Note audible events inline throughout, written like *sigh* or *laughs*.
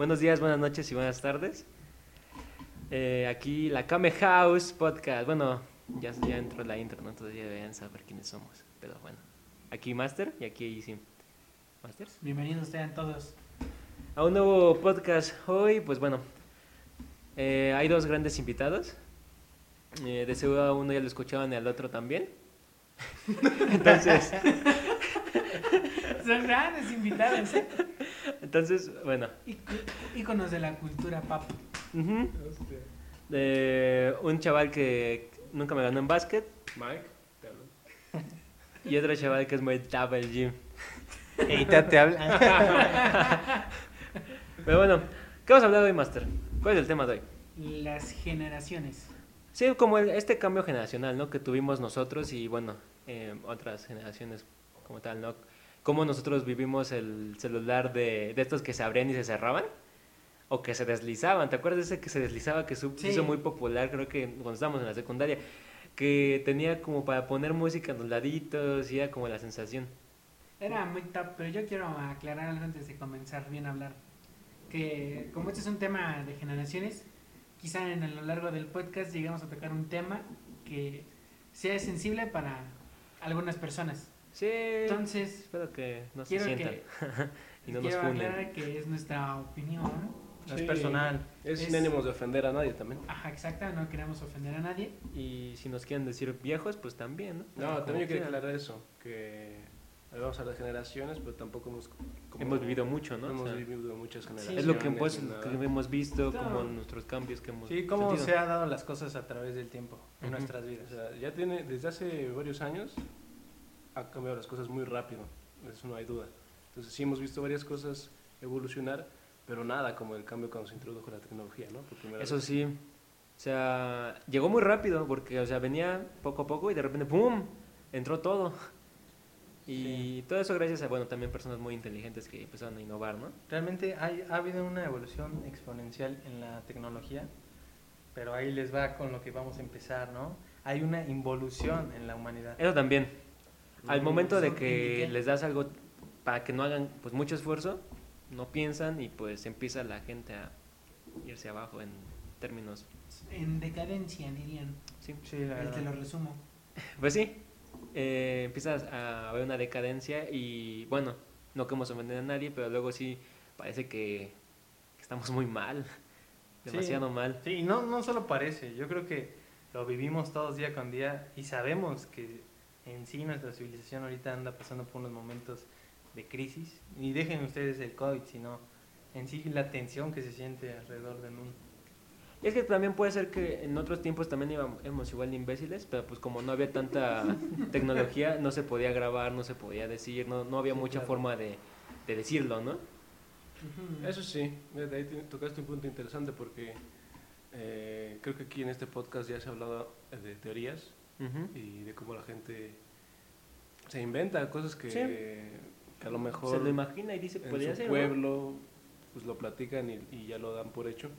Buenos días, buenas noches y buenas tardes. Eh, aquí la Kame House Podcast. Bueno, ya, ya entró la intro, ¿no? Todavía deben saber quiénes somos. Pero bueno, aquí Master y aquí Easy. Masters. Bienvenidos sean todos. A un nuevo podcast hoy, pues bueno, eh, hay dos grandes invitados. Eh, de seguro a uno ya lo escuchaban y al otro también. *laughs* Entonces, Son grandes invitados, ¿eh? Entonces, bueno. Íc- Íconos de la cultura pop. De un chaval que nunca me ganó en básquet Mike, te hablo. y otro chaval que es muy top el gym. Eita te habla. *laughs* Pero bueno, ¿qué vamos a hablar hoy, Master? ¿Cuál es el tema de hoy? Las generaciones. Sí, como el- este cambio generacional, ¿no? Que tuvimos nosotros y, bueno, eh, otras generaciones como tal, ¿no? Cómo nosotros vivimos el celular de, de estos que se abrían y se cerraban. O que se deslizaban. ¿Te acuerdas de ese que se deslizaba que se Sí. hizo muy popular, creo que cuando estábamos en la secundaria? Que tenía como para poner música en los laditos y era como la sensación. Era muy top, pero yo quiero aclarar algo antes de comenzar bien a hablar. Que como este es un tema de generaciones, quizá en a lo largo del podcast lleguemos a tocar un tema que sea sensible para algunas personas. Sí. Entonces, espero que no se quiero sientan que *laughs* y no nos quiero aclarar que es nuestra opinión. No es Sí. personal. Es sin ánimos de ofender a nadie también. Ajá, exacta, no queremos ofender a nadie. Y si nos quieren decir viejos, pues también, ¿no? No, también yo quería quieran. aclarar eso, que vamos a las generaciones, pero tampoco hemos... como- Hemos vivido mucho, ¿no? O Hemos sea, vivido muchas generaciones. Es lo que, pues, que hemos visto, Claro. como nuestros cambios que hemos Sí, cómo sentido. se han dado las cosas a través del tiempo en Ujú. nuestras O vidas. sea, ya tiene, desde hace varios años, ha cambiado las cosas muy rápido, eso no hay duda. Entonces sí hemos visto varias cosas evolucionar, pero nada como el cambio cuando se introdujo la tecnología, ¿no? Por primera Eso vez. sí. O sea, llegó muy rápido porque, o sea, venía poco a poco y de repente, ¡pum! Entró todo. Y todo eso gracias a, bueno, también personas muy inteligentes que empezaron a innovar, ¿no? Realmente hay, ha habido una evolución exponencial en la tecnología, pero ahí les va con lo que vamos a empezar, ¿no? Hay una involución en la humanidad. Eso también. Al momento de ¿eso que les das algo para que no hagan pues mucho esfuerzo, no piensan y pues empieza la gente a irse abajo en términos, En decadencia, dirían. sí. Sí, la Eh, Te lo verdad. resumo. *laughs* Pues sí, eh, empiezas a haber una decadencia y bueno, no queremos ofender a nadie, pero luego sí parece que, estamos muy mal, Sí. demasiado mal. Sí, y no, no solo parece, yo creo que lo vivimos todos día con día y sabemos que en sí nuestra civilización ahorita anda pasando por unos momentos de crisis. Y dejen ustedes el COVID, sino en sí la tensión que se siente alrededor del mundo. Y es que también puede ser que en otros tiempos también íbamos, éramos igual de imbéciles, pero pues como no había tanta *laughs* tecnología, no se podía grabar, no se podía decir, no, no había Sí, mucha claro. forma de, de decirlo, ¿no? Eso sí, de ahí te- tocaste un punto interesante porque eh, creo que aquí en este podcast ya se ha hablado de teorías Y de cómo la gente se inventa cosas que, Sí. que a lo mejor Se lo imagina y dice, en podría su ser, ¿no?". pueblo pues lo platican y, y ya lo dan por hecho.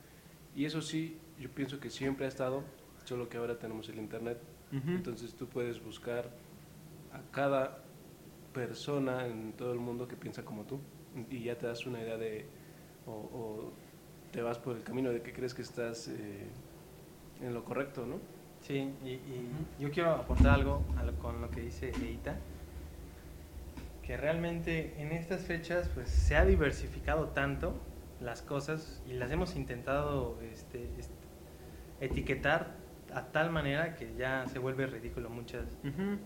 Y eso sí, yo pienso que siempre ha estado, solo que ahora tenemos el internet. Entonces tú puedes buscar a cada persona en todo el mundo que piensa como tú y ya te das una idea de o, o te vas por el camino de que crees que estás eh, en lo correcto, ¿no? Sí, y, y yo quiero aportar algo a lo- con lo que dice Eita, que realmente en estas fechas pues se ha diversificado tanto las cosas y las hemos intentado este, est- etiquetar a tal manera que ya se vuelve ridículo muchas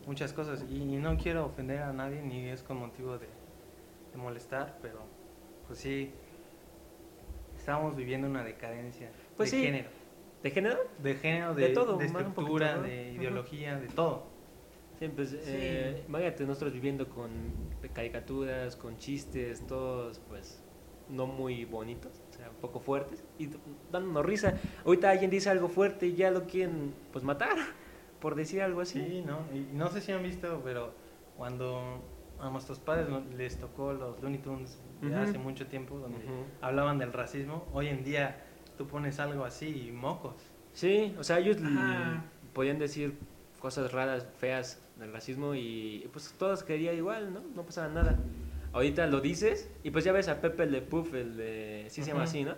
muchas cosas. Y, y no quiero ofender a nadie ni es con motivo de, de molestar, pero pues sí estamos viviendo una decadencia Pues de sí. género ¿De género? de género, De de, todo, de poquito, estructura, ¿no? de ideología, de todo. Sí, pues, eh, imagínate nosotros viviendo con caricaturas, con chistes, todos pues no muy bonitos, o sea, un poco fuertes, y dándonos risa. Ahorita alguien dice algo fuerte y ya lo quieren pues matar, *laughs* por decir algo así. Sí, ¿no? Y no sé si han visto, pero cuando a nuestros padres no- les tocó los Looney Tunes de hace mucho tiempo, donde hablaban del racismo, hoy en día tú pones algo así y mocos. Sí, o sea, ellos Ajá. podían decir cosas raras, feas del racismo y pues todos querían igual, ¿no? No pasaba nada. ahorita lo dices y pues ya ves a Pepe Le Puff, el de, sí se llama así, ¿no?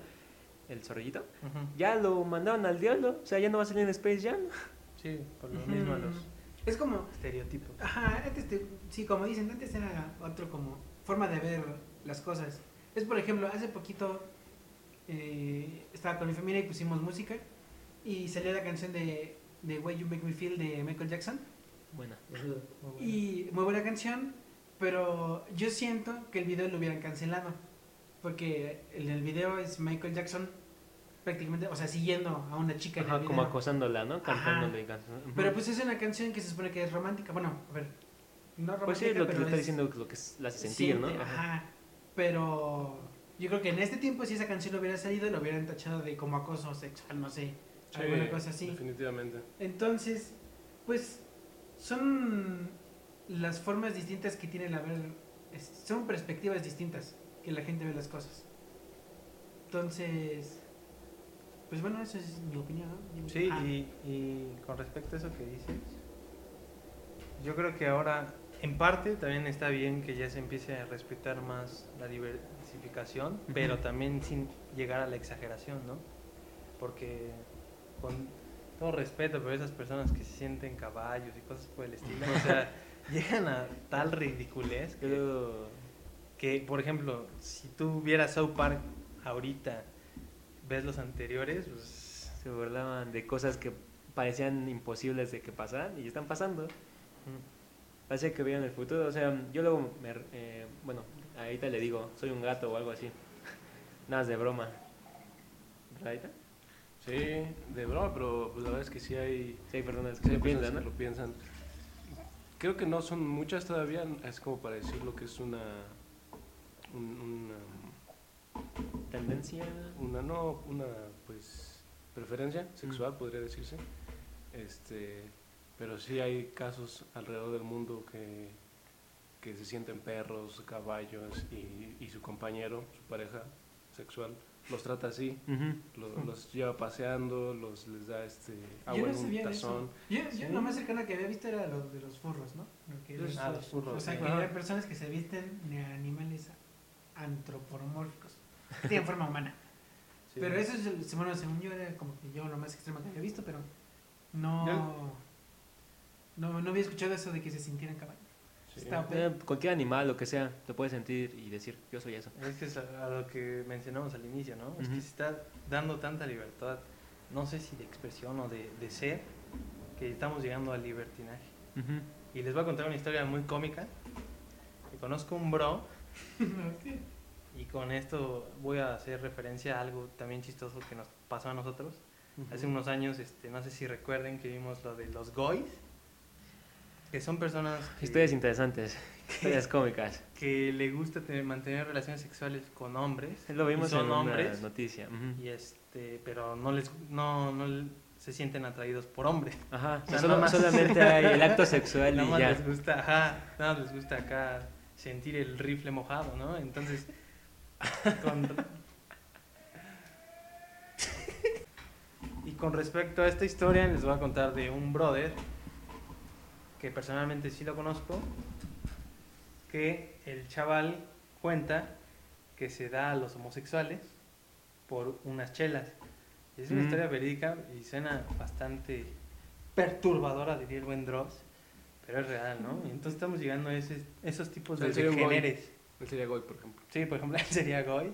El zorrillito. Ujú. Ya lo mandaron al diablo, o sea, ya no va a salir en Space Jam. Sí, por lo mismo a los. Es como, estereotipos. Ajá, antes, te- sí, como dicen, antes era otro como forma de ver las cosas. Es por ejemplo, hace poquito eh, estaba con mi familia y pusimos música y salió la canción de, de Way You Make Me Feel de Michael Jackson. Buena. Y muy buena canción, pero yo siento que el video lo hubieran cancelado. Porque en el video es Michael Jackson prácticamente, o sea, siguiendo a una chica en Ajá, como acosándola, ¿no? Cantándole. canción. Ujú. Pero pues es una canción que se supone que es romántica. Bueno, a ver, no romántica, Pues sí, lo que pero le está es- diciendo lo que la hace sentir, ¿no? siente, Ajá. Ajá. Pero yo creo que en este tiempo si esa canción hubiera salido lo hubieran tachado de como acoso sexual, no sé, Sí, alguna cosa así. Definitivamente. Entonces, pues son las formas distintas que tiene la ver, son perspectivas distintas que la gente ve las cosas. Entonces, pues bueno, esa es mi opinión, ¿no? Sí, Ah, y, y con respecto a eso que dices, yo creo que ahora, en parte, también está bien que ya se empiece a respetar más la diversificación, pero también sin llegar a la exageración, ¿no? Porque, con todo respeto, pero esas personas que se sienten caballos y cosas por el estilo, o sea, *laughs* llegan a tal ridiculez que, que, por ejemplo, si tú vieras South Park ahorita, ves los anteriores, pues... se burlaban de cosas que parecían imposibles de que pasaran y están pasando. Mm, Parece que veían el futuro. O sea, yo luego, me, eh, bueno, ahorita le digo, soy un gato o algo así. *laughs* Nada es de broma. ¿Verdad, Aita? Sí, de broma, pero pues, la verdad es que sí hay, Sí, hay personas sí que hay lo personas piensan, que ¿no? lo piensan. Creo que no son muchas todavía, es como para decir lo que es una... un- una Tendencia. una no una pues preferencia sexual podría decirse este pero sí hay casos alrededor del mundo que que se sienten perros caballos y, y su compañero su pareja sexual los trata así Ujú. lo- los, lleva paseando los les da este yo agua no en un de tazón eso. Yo, yo Sí. lo más cercano que había visto era lo de los furros, ¿no? Lo que es- Ah, los furros, O sea, sí. que Ajá. hay personas que se visten de animales antropomórficos. Tienen forma humana. Sí. Pero eso es, el- bueno, según yo, era como que yo lo más extremo que había visto, pero no. No, no había escuchado eso de que se sintieran caballos. Sí. Eh, cualquier animal, lo que sea, te puedes sentir y decir, yo soy eso. Es que es a, a lo que mencionamos al inicio, ¿no? Es que se está dando tanta libertad, no sé si de expresión o de, de ser, que estamos llegando al libertinaje. Y les voy a contar una historia muy cómica. Que conozco un bro *laughs* y con esto voy a hacer referencia a algo también chistoso que nos pasó a nosotros. Hace unos años, este, no sé si recuerden que vimos lo de los goys, que son personas que, Historias interesantes, *laughs* historias cómicas. que le gusta tener, mantener relaciones sexuales con hombres. Lo vimos son en una hombres, noticia. ujú. y este, pero no les no, no se sienten atraídos por hombres. Ajá, O sea, solo- más- solamente hay el acto *laughs* sexual Nada y más ya. les gusta, ajá, nada más les gusta acá sentir el rifle mojado, ¿no? Entonces, con... *laughs* y con respecto a esta historia, les voy a contar de un brother que personalmente sí lo conozco, que el chaval cuenta que se da a los homosexuales por unas chelas. Es una Mm. historia verídica y suena bastante perturbadora, diría el buen Dross, pero es real, ¿no? Y entonces estamos llegando a ese- esos tipos de degeneres. Él sería Goy, por ejemplo. Sí, por ejemplo, *laughs* él sería Goy,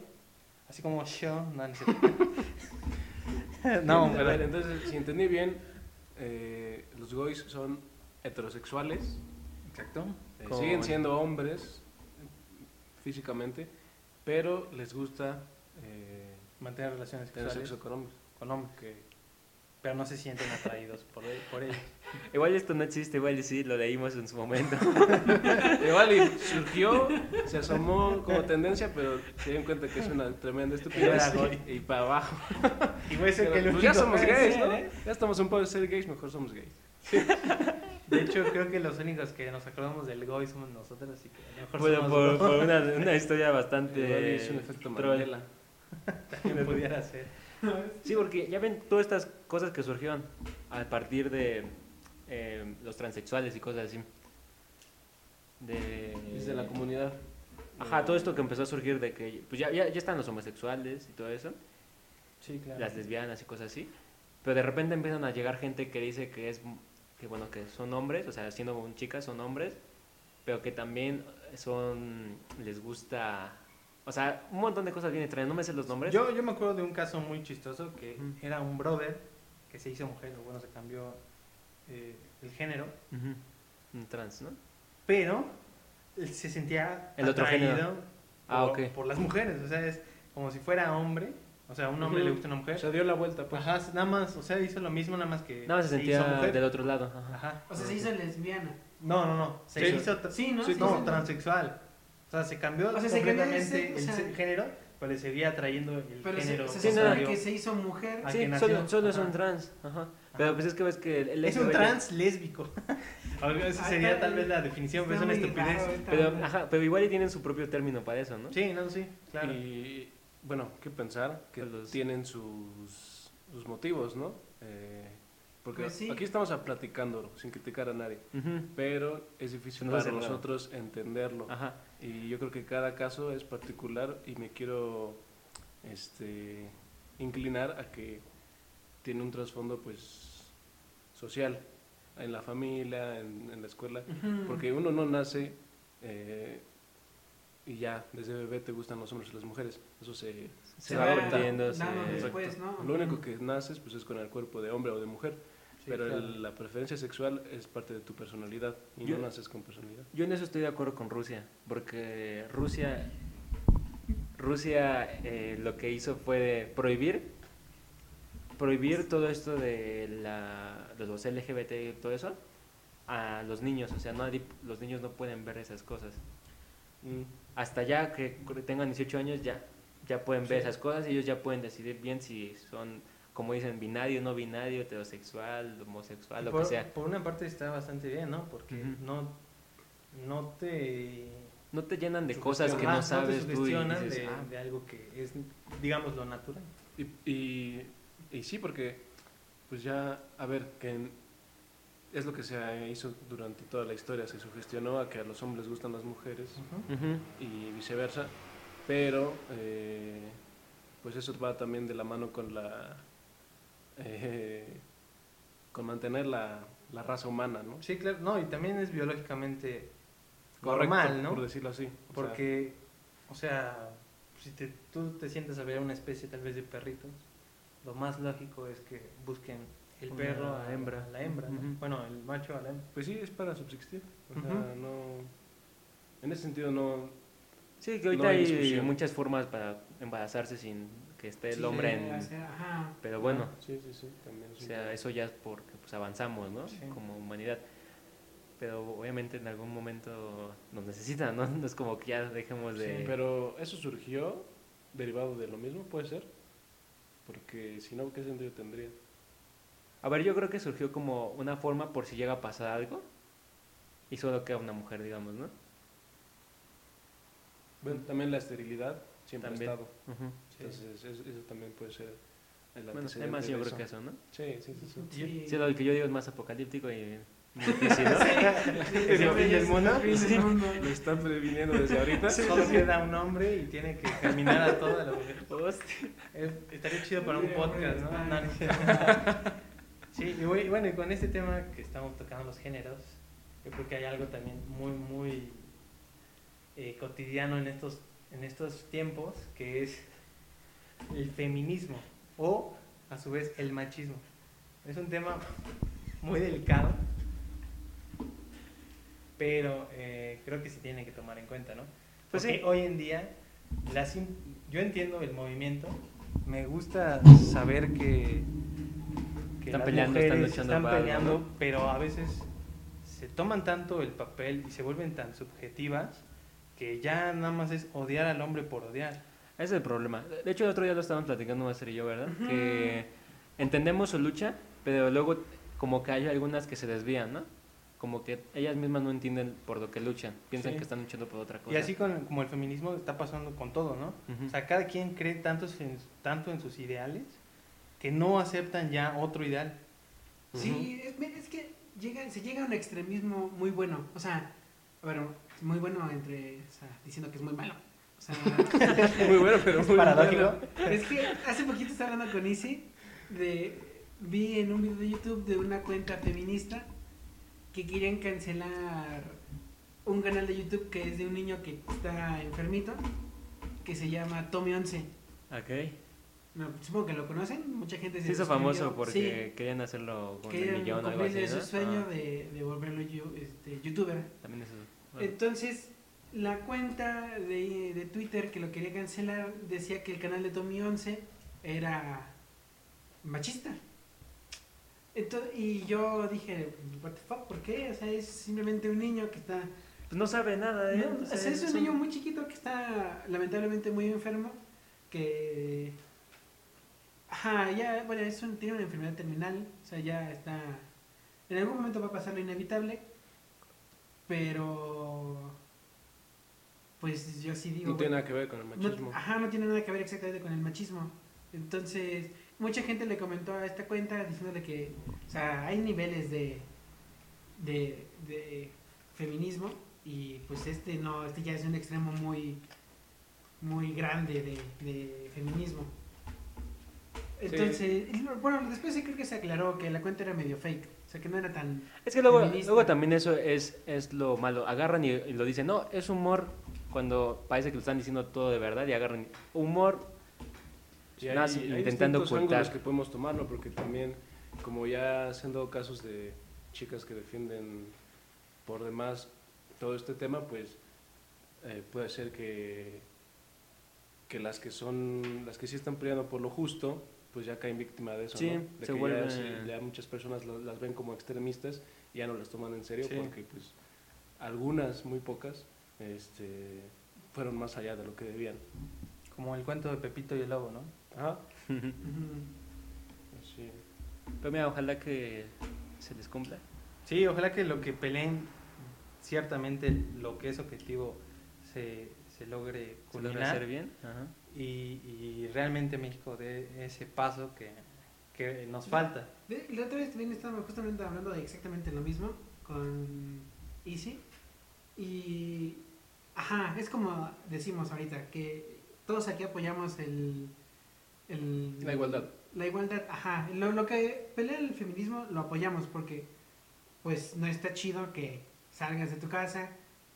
así como yo, *laughs* no, a pero- ver, entonces, si entendí bien, eh, los Goys son heterosexuales, Exacto. eh, Con- siguen siendo hombres físicamente, pero les gusta eh, Mantener relaciones tener sexuales sexo con hombres. con hombres, que pero no se sienten atraídos por él. Por. *laughs* Igual esto no existe, igual sí, lo leímos en su momento. *laughs* Igual y surgió, *laughs* se asomó como tendencia, pero se dieron cuenta que es una tremenda estupidez y, y para abajo. Y a ser Pero, que pues ya somos puede gays, ser, ¿no? ¿eh? Ya estamos un poco de ser gays, mejor somos gays. De hecho, creo que los únicos que nos acordamos del Goy somos nosotros, así que a lo mejor Bueno, somos por, por una, una historia bastante... es un efecto. Mandela. También *laughs* pudiera ser. Sí, porque ya ven todas estas cosas que surgieron a partir de eh, los transexuales y cosas así. De... Desde la comunidad. Ajá, todo esto que empezó a surgir de que pues ya, ya, ya están los homosexuales y todo eso, Sí, claro. las lesbianas y cosas así, pero de repente empiezan a llegar gente que dice que es, que bueno, que son hombres, o sea, siendo un chicas son hombres, pero que también son, les gusta, o sea, un montón de cosas bien extrañas, no me sé los nombres. Yo, yo me acuerdo de un caso muy chistoso que era un brother que se hizo mujer, o bueno, se cambió eh, el género, Un trans, ¿no? pero se sentía El otro. Ah, por las mujeres, o sea, es como si fuera hombre, o sea, a un hombre Ujú. le gusta una mujer. O sea, dio la vuelta, pues. Ajá, nada más, o sea, hizo lo mismo, nada más que Nada más se sentía mujer. del otro lado. ajá. Ajá. O sea, se hizo lesbiana. No, no, no, se Sí. hizo Sí, ¿no? Sí, no, transexual. O sea, se cambió O sea, se completamente sexo, o sea- el género, pero le seguía atrayendo el Pero se, género. se Sí, supone no. que se hizo mujer. ¿A Sí, solo, solo es un trans. Ajá. Pero pues es que ves que el Es un trans lésbico. *laughs* Esa sería tal vez la definición, pero es una estupidez. raro, Pero, ajá, pero igual y tienen su propio término para eso, ¿no? Sí, no, sí, claro. Y bueno, qué pensar que Que los- tienen sus, sus motivos, ¿no? Eh, porque Pues sí. aquí estamos a platicando sin criticar a nadie, pero es difícil para nosotros entenderlo. Ajá. Y yo creo que cada caso es particular y me quiero este, inclinar a que tiene un trasfondo pues social en la familia, en, en la escuela, porque uno no nace eh, y ya desde bebé te gustan los hombres y las mujeres, eso se, Se, Se va aprendiendo. después, ¿no? lo único que naces pues es con el cuerpo de hombre o de mujer, Sí, pero claro. el- la preferencia sexual es parte de tu personalidad y Yo- no naces con personalidad. Yo en eso estoy de acuerdo con Rusia, porque Rusia, Rusia eh, lo que hizo fue de prohibir, prohibir todo esto de, la, de los LGBT y todo eso a los niños, o sea, nadie, los niños no pueden ver esas cosas. Hasta ya que tengan 18 años ya, ya pueden ver Sí. esas cosas y ellos ya pueden decidir bien si son, como dicen, binario, no binario, heterosexual, homosexual, lo por, que sea. por una parte está bastante bien, ¿no? Porque no, no te... No te llenan de cosas que no sabes te tú y dices, de, "Ah, de algo que es, digamos, lo natural. Y, y, y sí, porque pues ya, a ver, que en- es lo que se hizo durante toda la historia, se sugestionó a que a los hombres gustan las mujeres y viceversa, pero eh, pues eso va también de la mano con la eh, con mantener la, la raza humana, ¿no? Sí, claro. No, y también es biológicamente Correcto, normal, ¿no? Por decirlo así. O sea, Porque, o sea, si te- tú te sientes a ver una especie tal vez de perritos, lo más lógico es que busquen el Una perro a hembra. la hembra. Bueno, el macho a la hembra. pues sí, es para subsistir. O sea, no, en ese sentido no, Sí, que ahorita No hay discusión. muchas formas para embarazarse sin que esté el Sí, hombre en... ajá. Pero bueno, Sí, sí, sí, también o sea, eso ya es porque pues, avanzamos, ¿no? Sí. Como humanidad. Pero obviamente en algún momento nos necesitan, ¿no? *laughs* No es como que ya dejemos de... Sí, Pero eso surgió derivado de lo mismo, puede ser. Porque si no, ¿qué sentido tendría? A ver, yo creo que surgió como una forma por si llega a pasar algo y solo queda una mujer, digamos, ¿no? Bueno, también la esterilidad siempre También. ha estado. Ujú. Entonces, eso, eso también puede ser el Bueno, además de yo creo eso. que eso, ¿no? Sí, sí, sí. sí. Sí. Sí, lo que yo digo es más apocalíptico y *laughs* ¿no? Fin del mundo. Lo están previniendo desde ahorita. Solo queda un hombre y tiene que caminar a toda la mujer. Hostia. Es- Estaría chido para un podcast, ¿no? *laughs* y voy- bueno, y con este tema que estamos tocando los géneros, yo creo que hay algo también muy, muy eh, cotidiano en estos, en estos tiempos, que es el feminismo o, a su vez, el machismo. Es un tema muy delicado, pero eh, creo que se tiene que tomar en cuenta, ¿no? Pues Porque sí. hoy en día, las yo entiendo el movimiento, me gusta saber que, que Están las peleando, están mujeres luchando están por algo, peleando, ¿no? pero a veces se toman tanto el papel y se vuelven tan subjetivas que ya nada más es odiar al hombre por odiar. Ese es el problema. De hecho, el otro día lo estaban platicando Master y yo, ¿verdad? Que entendemos su lucha, pero luego como que hay algunas que se desvían, ¿no? Como que ellas mismas no entienden por lo que luchan. Piensan Sí. que están luchando por otra cosa. Y así con, como el feminismo está pasando con todo, ¿no? Ujú. O sea, cada quien cree tanto en, tanto en sus ideales que no aceptan ya otro ideal. Sí, es, que llega, se llega a un extremismo muy bueno. O sea, ver, muy bueno entre, o sea, diciendo que es muy malo. O sea, *laughs* Muy bueno, pero Es muy paradójico. es que hace poquito estaba hablando con Isi de vi en un video de YouTube de una cuenta feminista que querían cancelar un canal de YouTube que es de un niño que está enfermito que se llama Tommy 11. Ok. No, supongo que lo conocen, mucha gente Se hizo famoso porque Sí, querían hacerlo con el millón o algo así, su sueño Ah, de, de volverlo este, youtuber. También eso. bueno. Entonces, la cuenta de, de Twitter que lo quería cancelar decía que el canal de Tommy 11 era machista. Entonces, y yo dije, what the fuck, ¿por qué? O sea, es simplemente un niño que está... Pues no sabe nada. No, o sea, es un niño muy chiquito que está lamentablemente muy enfermo, que... Ajá, ya, bueno, es un- tiene una enfermedad terminal, o sea, ya está... En algún momento va a pasar lo inevitable, pero... Pues yo sí digo... No tiene bueno, nada que ver con el no- machismo. ajá, no tiene nada que ver exactamente con el machismo. Entonces, mucha gente le comentó a esta cuenta diciéndole que, o sea, hay niveles de, de, de feminismo y pues este no, este ya es un extremo muy, muy grande de, de feminismo. Entonces, bueno, después sí creo que se aclaró que la cuenta era medio fake, o sea, que no era tan... Es que luego, feminista. luego también eso es, es lo malo. Agarran y, y lo dicen, no, es humor cuando parece que lo están diciendo todo de verdad y agarran humor. Y hay, Nada, sí, hay intentando ocultar. que podemos tomarlo, porque también, como ya se han dado casos de chicas que defienden por demás todo este tema, pues eh, puede ser que, que las que son, las que sí están peleando por lo justo, pues ya caen víctima de eso, Sí, ¿no? De se que vuelve- ya, se- ya muchas personas lo- las ven como extremistas y ya no las toman en serio Sí. porque pues algunas, muy pocas, este, fueron más allá de lo que debían. Como el cuento de Pepito y el lobo, ¿no? Ajá. *laughs* Sí. Pero mira, ojalá que se les cumpla. Sí, ojalá que lo que peleen, ciertamente lo que es objetivo se, se logre Se logra culminar hacer bien. Ajá. Y, y realmente México dé ese paso que, que nos falta. La otra vez también estábamos justamente hablando de exactamente lo mismo con Easy. Y. Ajá, es como decimos ahorita, que todos aquí apoyamos el. el La igualdad. La igualdad, ajá. Lo, lo que pelea el feminismo lo apoyamos porque, pues, no está chido que salgas de tu casa,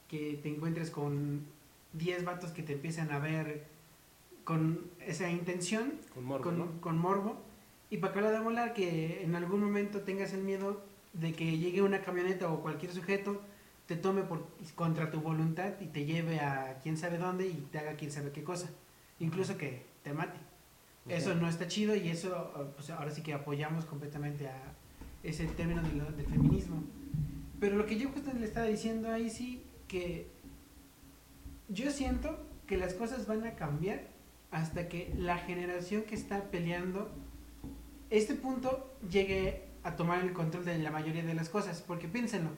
que te encuentres con 10 vatos que te empiezan a ver con esa intención Con morbo, con, ¿no? con morbo. Y para acabar de volar, que en algún momento tengas el miedo de que llegue una camioneta o cualquier sujeto, te tome por, contra tu voluntad y te lleve a quién sabe dónde y te haga quién sabe qué cosa. Incluso que te mate. Eso no está chido y eso, pues ahora sí que apoyamos completamente a ese término de lo- del feminismo. Pero lo que yo justo le estaba diciendo ahí sí, que yo siento que las cosas van a cambiar hasta que la generación que está peleando este punto llegue a tomar el control de la mayoría de las cosas. Porque piénsenlo,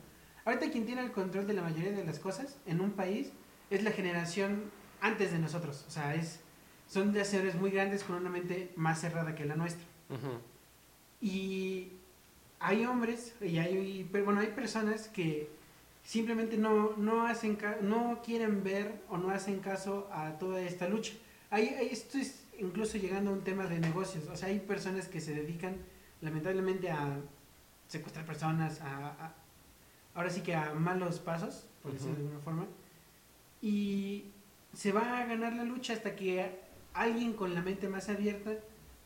ahorita quien tiene el control de la mayoría de las cosas en un país es la generación antes de nosotros. O sea, es, son de seres muy grandes con una mente más cerrada que la nuestra. Y hay hombres, y hay, pero bueno, hay personas que simplemente no, no, hacen no quieren ver o no hacen caso a toda esta lucha. Hay, hay- esto es incluso llegando a un tema de negocios. O sea, hay personas que se dedican lamentablemente a secuestrar personas, a, a- ahora sí que a malos pasos, por decirlo de Ujú. alguna forma. Y se va a ganar la lucha hasta que alguien con la mente más abierta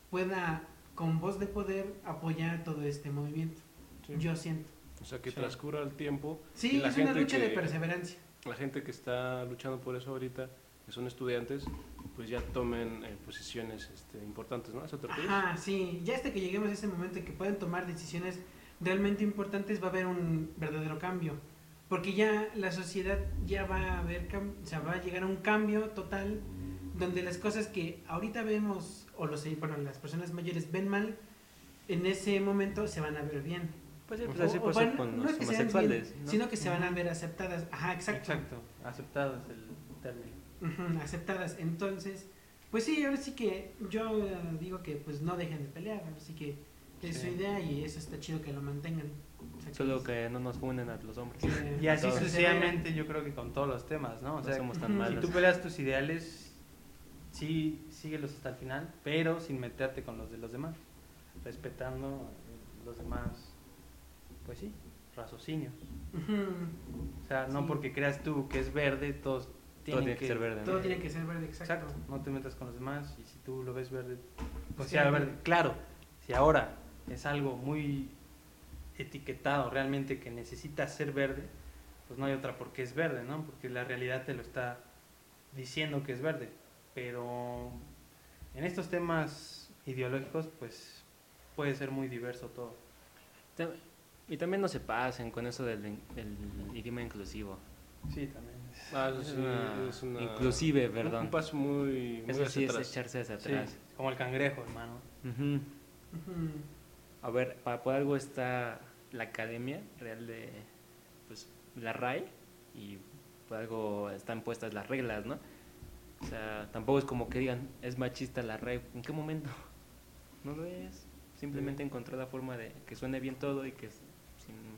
pueda, con voz de poder, apoyar todo este movimiento. Sí. Yo siento. O sea, que Sí. transcurra el tiempo. Sí, la es una gente lucha de que- perseverancia. La gente que está luchando por eso ahorita, que son estudiantes, pues ya tomen eh, posiciones este, importantes, ¿no? ¿A ¿Eso te? Ajá, sí. Ya hasta que lleguemos a ese momento en que puedan tomar decisiones realmente importantes, va a haber un verdadero cambio. Porque ya la sociedad ya va a haber, cam- o sea, va a llegar a un cambio total donde las cosas que ahorita vemos, o los, bueno, las personas mayores ven mal, en ese momento se van a ver bien. Pues sí, pues así O- van- con no los sean homosexuales. bien, ¿no? sino que se van a ver aceptadas. Ajá, exacto. Exacto, aceptado es el término. Aceptadas. Entonces, pues sí, ahora sí que yo eh, digo que pues no dejen de pelear, ahora sí que Es Sí. su idea y eso está chido que lo mantengan. Solo que no nos funden a los hombres. *laughs* Y así sucesivamente yo creo que con todos los temas, ¿no? O No sea, somos tan ujú, si malos. tú peleas tus ideales, sí, síguelos hasta el final, pero sin meterte con los de los demás, respetando eh, los demás, pues sí, raciocinios. O sea, no Sí. porque creas tú que es verde, todos Todo tiene que ser verde. ¿no? Todo tiene que ser verde, exacto. Exacto, no te metas con los demás y si tú lo ves verde, pues Sí. sea verde. Claro, si ahora es algo muy etiquetado realmente que necesita ser verde, pues no hay otra porque es verde, ¿no? Porque la realidad te lo está diciendo que es verde. Pero en estos temas ideológicos, pues puede ser muy diverso todo. Y también no se pasen con eso del, del idioma inclusivo. Sí, también. Ah, eso Es una- es una- Inclusive, un- perdón. Un paso muy, muy Eso sí es echarse hacia Sí, atrás. como el cangrejo, hermano. A ver, para por algo está la Academia Real de pues, la RAE y por algo están puestas las reglas, ¿no? O sea, tampoco es como que digan, es machista la RAE. ¿En qué momento? *laughs* No lo es. Simplemente encontró la forma de que suene bien todo y que sin-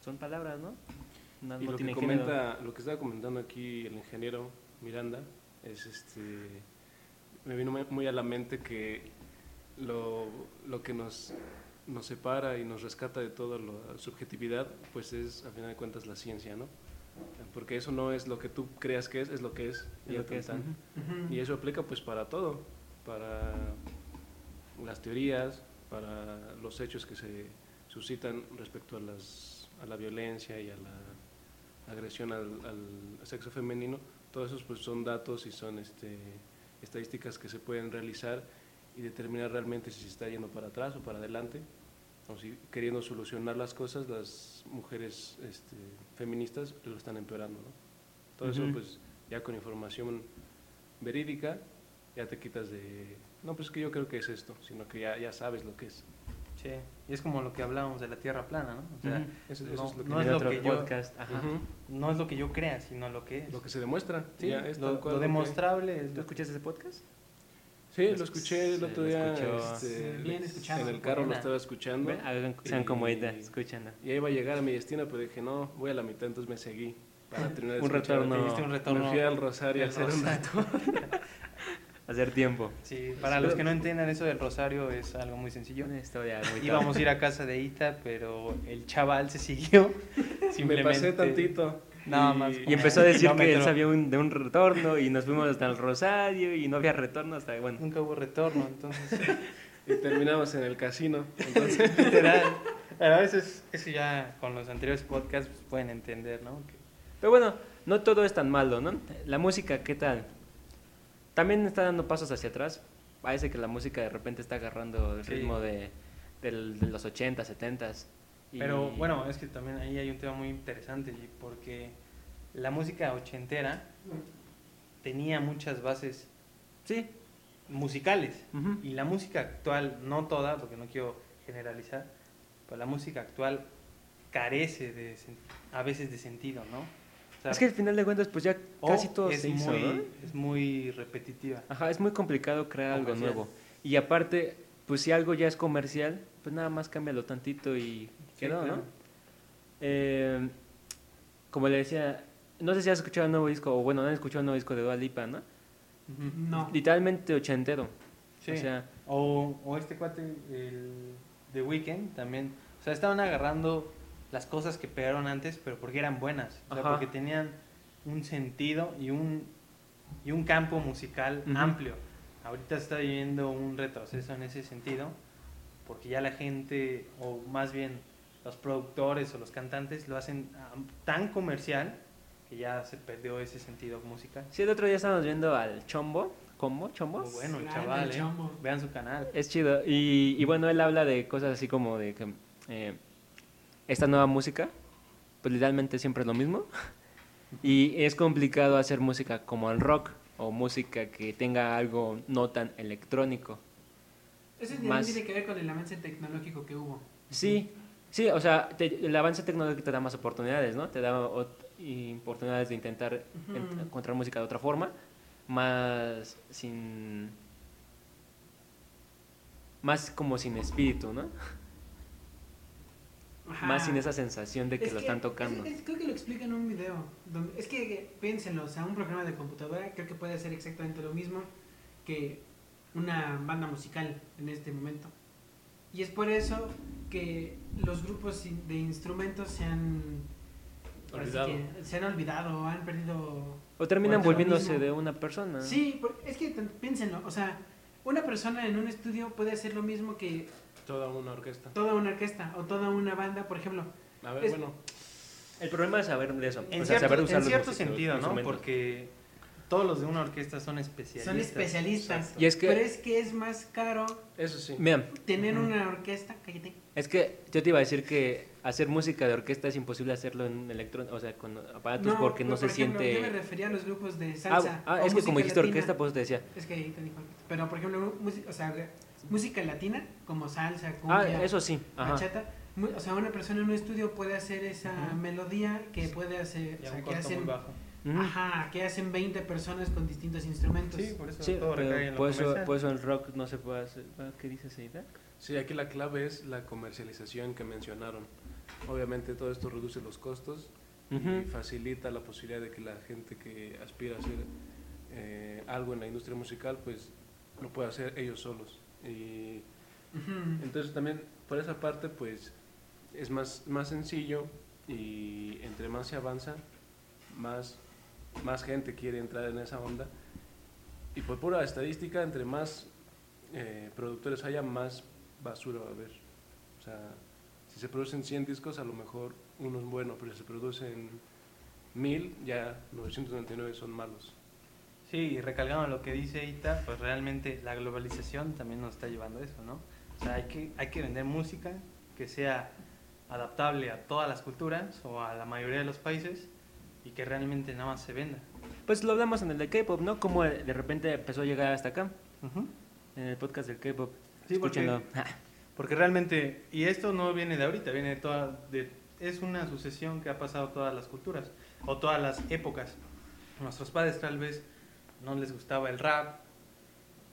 son palabras, ¿no? No, Y lo que, género. comenta, lo que estaba comentando aquí el ingeniero Miranda es este. Me vino muy- a la mente que lo, lo que nos, nos separa y nos rescata de toda la subjetividad, pues es, a final de cuentas, la ciencia, ¿no? Porque eso no es lo que tú creas que es, es lo que es. Y lo que es. Y eso aplica pues para todo, para las teorías, para los hechos que se suscitan respecto a, las, a la violencia y a la agresión al, al sexo femenino. Todos esos pues son datos y son este, estadísticas que se pueden realizar y determinar realmente si se está yendo para atrás o para adelante. O si queriendo solucionar las cosas, las mujeres este, feministas lo están empeorando. ¿no? Todo eso pues ya con información verídica, ya te quitas de, no, pues es que yo creo que es esto, sino que ya, ya sabes lo que es. Sí, y es como lo que hablábamos de la Tierra plana, ¿no? O sea. Eso, no- eso es lo que, no es lo que yo- podcast, ajá. No es lo que yo crea, sino lo que es. lo que se demuestra. Sí, ya es lo, cual lo que- demostrable es ¿Tú lo escuchaste ese podcast? Sí, lo escuché el otro lo día. este, Bien escuchado. En el carro lo estaba escuchando. Sean como Y- ella, escúchanla. Y ahí iba a llegar a mi destino, pero dije, no, voy a la mitad, entonces me seguí. Para *laughs* terminar de Un retorno. Un retorno. Me fui al Rosario a hacer un Rosario. *laughs* Hacer tiempo. Sí, para los que no entiendan eso del rosario es algo muy sencillo. Una historia muy Íbamos a ir a casa de Ita, pero el chaval se siguió. *laughs* Me Simplemente pasé tantito. Nada más Y empezó a decir que él sabía un- de un retorno y nos fuimos hasta el Rosario y no había retorno hasta, bueno. Nunca hubo retorno, entonces, *laughs* Y terminamos en el casino. Entonces, *laughs* literal. A veces, eso ya con los anteriores podcasts pues, pueden entender, ¿no? Que- Pero bueno, no todo es tan malo, ¿no? La música, ¿qué tal? También está dando pasos hacia atrás. Parece que la música de repente está agarrando el Sí. ritmo de, del- de los 80, 70. y- Pero bueno, es que también ahí hay un tema muy interesante, porque la música ochentera tenía muchas bases Sí. musicales. Y la música actual, no toda, porque no quiero generalizar, pero la música actual carece de, a veces de sentido, ¿no? Es que al final de cuentas, pues ya casi todo es se hizo, muy, ¿no? es muy repetitiva. Ajá, es muy complicado crear algo Comercial. nuevo. Y aparte, pues si algo ya es comercial, pues nada más cámbialo tantito y quedó, claro. ¿no? Eh, como le decía, no sé si has escuchado el nuevo disco, o bueno, no han escuchado el nuevo disco de Dua Lipa, ¿no? No. Literalmente ochentero. Sí. O sea, O, o este cuate, el The Weeknd, también. O sea, estaban agarrando las cosas que pegaron antes, pero porque eran buenas. O sea, Ajá. porque tenían un sentido y un, y un campo musical amplio. Ahorita se está viviendo un retroceso en ese sentido, porque ya la gente, o más bien los productores o los cantantes, lo hacen tan comercial que ya se perdió ese sentido musical. sí, el otro día estábamos viendo al Chombo, ¿Combo? ¿Chombo? Muy bueno, el chaval, ¿eh? chombo. Vean su canal. Es chido. Y, y bueno, él habla de cosas así como de que eh, esta nueva música, pues literalmente siempre es lo mismo. *laughs* Y es complicado hacer música como el rock o música que tenga algo no tan electrónico. Eso también Más- tiene que ver con el avance tecnológico que hubo. Sí, sí, o sea, te- el avance tecnológico te da más oportunidades, ¿no? Te da oportunidades de intentar encontrar música de otra forma, más sin... más como sin espíritu, ¿no? *laughs* Ajá. Más sin esa sensación de que Es lo están tocando. es- es- creo que lo explica en un video. donde- es que piénsenlo, o sea, un programa de computadora creo que puede hacer exactamente lo mismo que una banda musical en este momento. Y es por eso que los grupos de instrumentos se han Olvidado. que se han olvidado, han perdido O terminan volviéndose de una persona. Sí, por- es que piénsenlo, o sea, una persona en un estudio puede hacer lo mismo que Toda una orquesta. toda una orquesta o toda una banda, por ejemplo. A ver, Es- bueno, El problema es saber de eso. En o sea, cierto, saber usar en los cierto músicos, sentido, ¿no? Porque todos los de una orquesta son especialistas. Son especialistas. Y es que- Pero es que es más caro eso sí. Mira, tener una orquesta, cállate. es que yo te iba a decir que hacer música de orquesta es imposible hacerlo en electrónico, o sea, con aparatos porque no pero se por ejemplo, siente... Yo me refería a los grupos de Ah, salsa. ah, o es que como dijiste latina. orquesta, pues te decía. Es que ahí te dijo. Pero por ejemplo, música, o sea, música latina, como salsa, Ah, cumbia, eso sí. Bachata. mu- O sea, una persona en un estudio puede hacer esa melodía que puede hacer. Y o sea, un que hacen, muy bajo. Ujú. Ajá, que hacen 20 personas con distintos instrumentos. Sí, por eso Sí, todo recae en por eso, comercial. por eso el rock no se puede hacer. Ah, ¿Qué dices, Eida? Sí, aquí la clave es la comercialización que mencionaron. Obviamente todo esto reduce los costos y facilita la posibilidad de que la gente que aspira a hacer eh, algo en la industria musical, pues lo pueda hacer ellos solos. Y entonces también por esa parte, pues es más, más sencillo y entre más se avanza, más, más gente quiere entrar en esa onda. Y por pura estadística, entre más eh, productores haya, más basura va a haber. O sea, si se producen 100 discos, a lo mejor uno es bueno, pero si se producen 1000, ya 999 son malos. Sí, y recalcando lo que dice Ita, pues realmente la globalización también nos está llevando a eso, ¿no? O sea, hay que, hay que vender música que sea adaptable a todas las culturas o a la mayoría de los países y que realmente nada más se venda. Pues lo hablamos en el de K-pop, ¿no? Como de repente empezó a llegar hasta acá, Ujú. en el podcast del K-pop. Sí, porque-. *laughs* Porque realmente, y esto no viene de ahorita, viene de toda, de, es una sucesión que ha pasado todas las culturas o todas las épocas. Nuestros padres tal vez no les gustaba el rap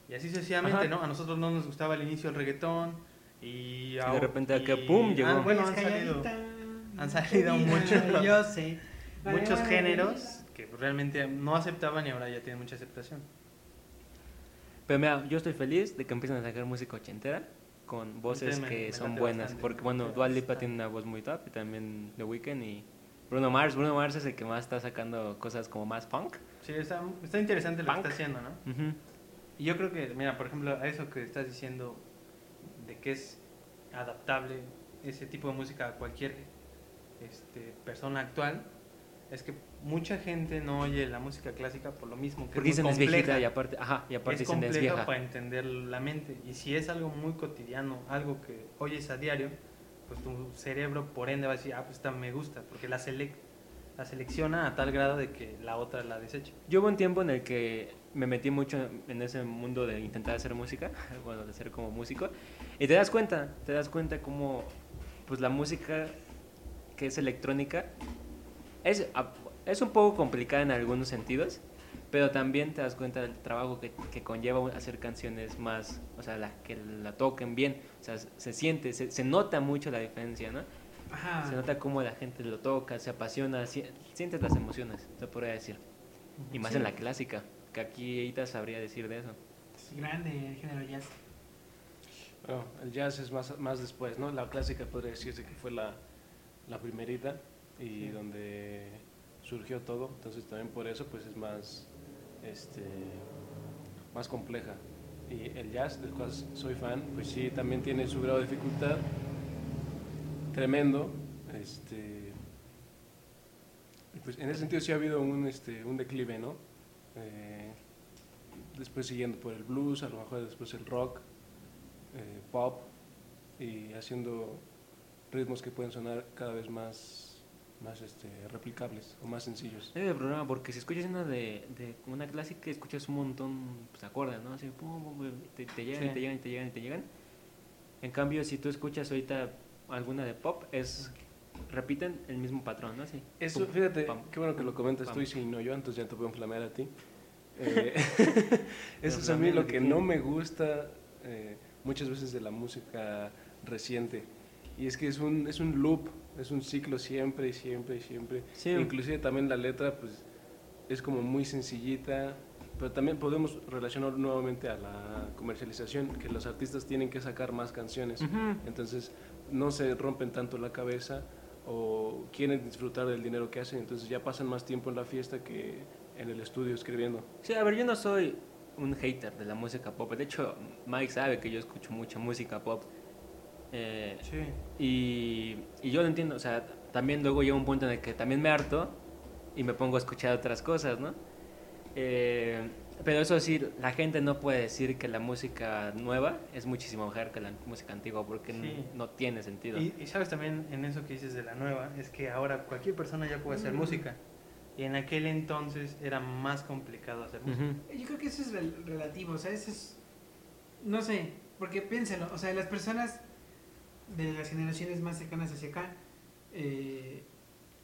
y así sucesivamente, Ajá. ¿no? A nosotros no nos gustaba al inicio el reggaetón y, de repente acá, ¡pum!, llegó. Ah, bueno, han salido han salido muchos- Yo *laughs* sé. muchos géneros que realmente no aceptaban y ahora ya tienen mucha aceptación. Pero mira, yo estoy feliz de que empiecen a sacar música ochentera con voces me- que me son buenas. bastante. Porque bueno, Dua Lipa tiene una voz muy top y también The Weeknd y Bruno Mars. Bruno Mars es el que más está sacando cosas como más funk. Sí, está, está interesante lo Punk. que está haciendo, ¿no? Ujú. Y yo creo que, mira, por ejemplo, a eso que estás diciendo de que es adaptable ese tipo de música a cualquier este, persona actual, es que mucha gente no oye la música clásica por lo mismo que Porque es dicen muy es viejita compleja. y aparte, ajá, y aparte es dicen es compleja vieja. para entender la mente. Y si es algo muy cotidiano, algo que oyes a diario, pues tu cerebro por ende va a decir, ah, pues esta me gusta, porque la, selec la selecciona a tal grado de que la otra la desecha. Yo hubo un tiempo en el que me metí mucho en ese mundo de intentar hacer música, *laughs* bueno, de ser como músico, y te das cuenta, te das cuenta como pues la música que es electrónica es, a- es un poco complicada en algunos sentidos, pero también te das cuenta del trabajo que, que conlleva hacer canciones más, o sea, la, que la toquen bien, o sea, se siente, se, se nota mucho la diferencia, ¿no? Ajá. Se nota cómo la gente lo toca, se apasiona, si- sientes las emociones, se podría decir. Y más Sí. en la clásica, que aquí Eita sabría decir de eso. Es grande el género jazz. Bueno, el jazz es más, más después, ¿no? La clásica podría decirse que fue la, la primerita y Sí. donde surgió todo, entonces también por eso pues es más, este, más compleja. Y el jazz, del cual soy fan, pues sí, también tiene su grado de dificultad tremendo. Este, pues en ese sentido sí ha habido un, este, un declive, ¿no? Eh, después siguiendo por el blues, a lo mejor después el rock, eh, pop y haciendo ritmos que pueden sonar cada vez más, más este, replicables o más sencillos. Es el problema, porque si escuchas una de, de una clásica, escuchas un montón, pues acordes, ¿no? Así, pum, pum, pum, te, te llegan y Sí. te llegan y te llegan te llegan. En cambio, si tú escuchas ahorita alguna de pop, es repiten el mismo patrón, ¿no? Así, Eso, pum, fíjate, pam. qué bueno que lo comentas pam. tú y si no yo, entonces ya te puedo inflamar a ti. *laughs* Eh, *laughs* eso es a mí lo que no me gusta, eh, muchas veces de la música reciente. Y es que es un, es un loop, es un ciclo siempre y siempre y siempre. Sí. Inclusive también la letra pues es como muy sencillita, pero también podemos relacionar nuevamente a la comercialización, que los artistas tienen que sacar más canciones. Ujú. Entonces no se rompen tanto la cabeza o quieren disfrutar del dinero que hacen, entonces ya pasan más tiempo en la fiesta que en el estudio escribiendo. Sí, a ver, yo no soy un hater de la música pop. De hecho, Mike sabe que yo escucho mucha música pop. Eh, Sí. y, y yo lo entiendo, o sea, también luego llega un punto en el que también me harto y me pongo a escuchar otras cosas, ¿no? Eh, pero eso sí, la gente no puede decir que la música nueva es muchísimo mejor que la música antigua porque Sí. no tiene sentido. Y, y sabes también en eso que dices de la nueva, es que ahora cualquier persona ya puede hacer Mm. música. Y en aquel entonces era más complicado hacer música. Ujú. Yo creo que eso es rel- relativo, o sea, eso es... No sé, porque piénselo, o sea, las personas de las generaciones más cercanas hacia acá eh,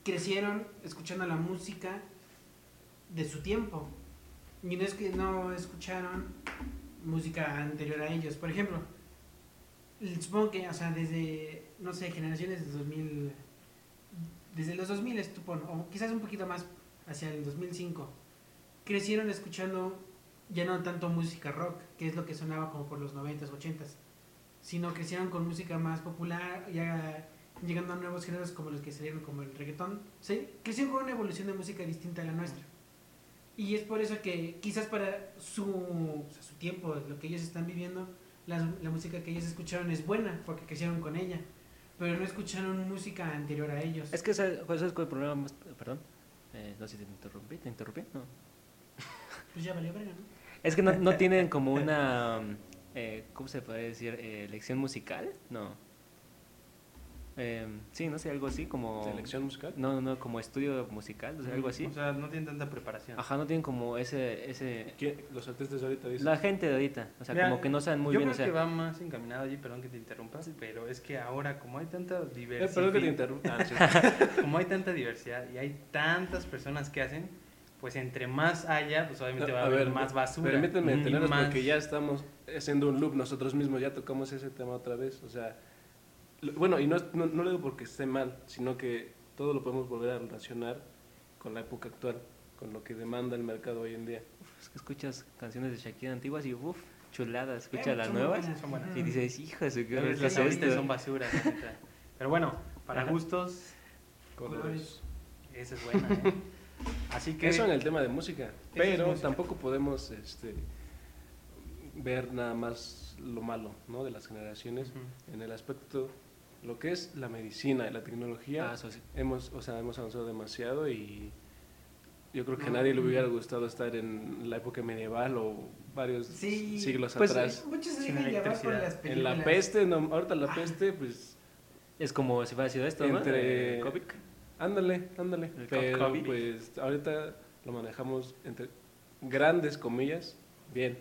crecieron escuchando la música de su tiempo. Y no es que no escucharon música anterior a ellos. Por ejemplo, supongo que, o sea, desde, no sé, generaciones de 2000, desde los 2000, supongo, o quizás un poquito más hacia el 2005, crecieron escuchando ya no tanto música rock, que es lo que sonaba como por los 90s, 80s, sino crecieron con música más popular, ya llegando a nuevos géneros como los que salieron como el reggaetón. ¿sí? Crecieron con una evolución de música distinta a la nuestra. Y es por eso que quizás para su, o sea, su tiempo, lo que ellos están viviendo, la, la música que ellos escucharon es buena, porque crecieron con ella. Pero no escucharon música anterior a ellos. Es que ¿sabes cuál es el problema? más- Perdón. Eh, no sé si te interrumpí. ¿Te interrumpí? No. Pues ya valió verga, ¿no? Es que no, no tienen como una, eh, ¿cómo se puede decir? Eh, ¿Lección musical? No. Eh, sí, no sé, algo así como... ¿Selección musical? No, no, no, como estudio musical, o sea, algo así. O sea, no tienen tanta preparación. Ajá, no tienen como ese... ese ¿Quién? Los artistas de ahorita dicen. la gente de ahorita, o sea, Mira, como que no saben muy yo bien, o creo sea... que va más encaminado allí, perdón que te interrumpa, pero es que ahora como hay tanta Eh, diversidad, perdón que te interrumpa. Ah, *laughs* sí. como hay tanta diversidad y hay tantas personas que hacen, pues entre más haya, pues obviamente No, va a, haber ver, más basura. Permítanme y detenerlos más- porque ya estamos haciendo un loop nosotros mismos, ya tocamos ese tema otra vez. O sea, lo- bueno, y no, no, no lo digo porque esté mal, sino que todo lo podemos volver a relacionar con la época actual, con lo que demanda el mercado hoy en día. Es que escuchas canciones de Shakira antiguas y uff, chuladas, escucha Eh, las nuevas buenas. y dices, su qué Pero las es ahorita esto". son basura. Pero bueno, para Ajá. gustos, Colores. esa es buena. ¿eh? Así que Eso en el tema de música, pero música. tampoco podemos este, ver nada más lo malo ¿no? de las generaciones en el aspecto, lo que es la medicina y la tecnología. Ah, eso sí. hemos, o sea, hemos avanzado demasiado y yo creo que a No. nadie le hubiera gustado estar en la época medieval o varios Sí, siglos pues, atrás. Muchos se dejan llevar por las En películas. la peste, no, ahorita la Ah. peste, pues Es como si fuera sido esto, ¿no? Entre- De COVID. Ándale, ándale. El Pero pues ahorita lo manejamos entre grandes comillas, bien,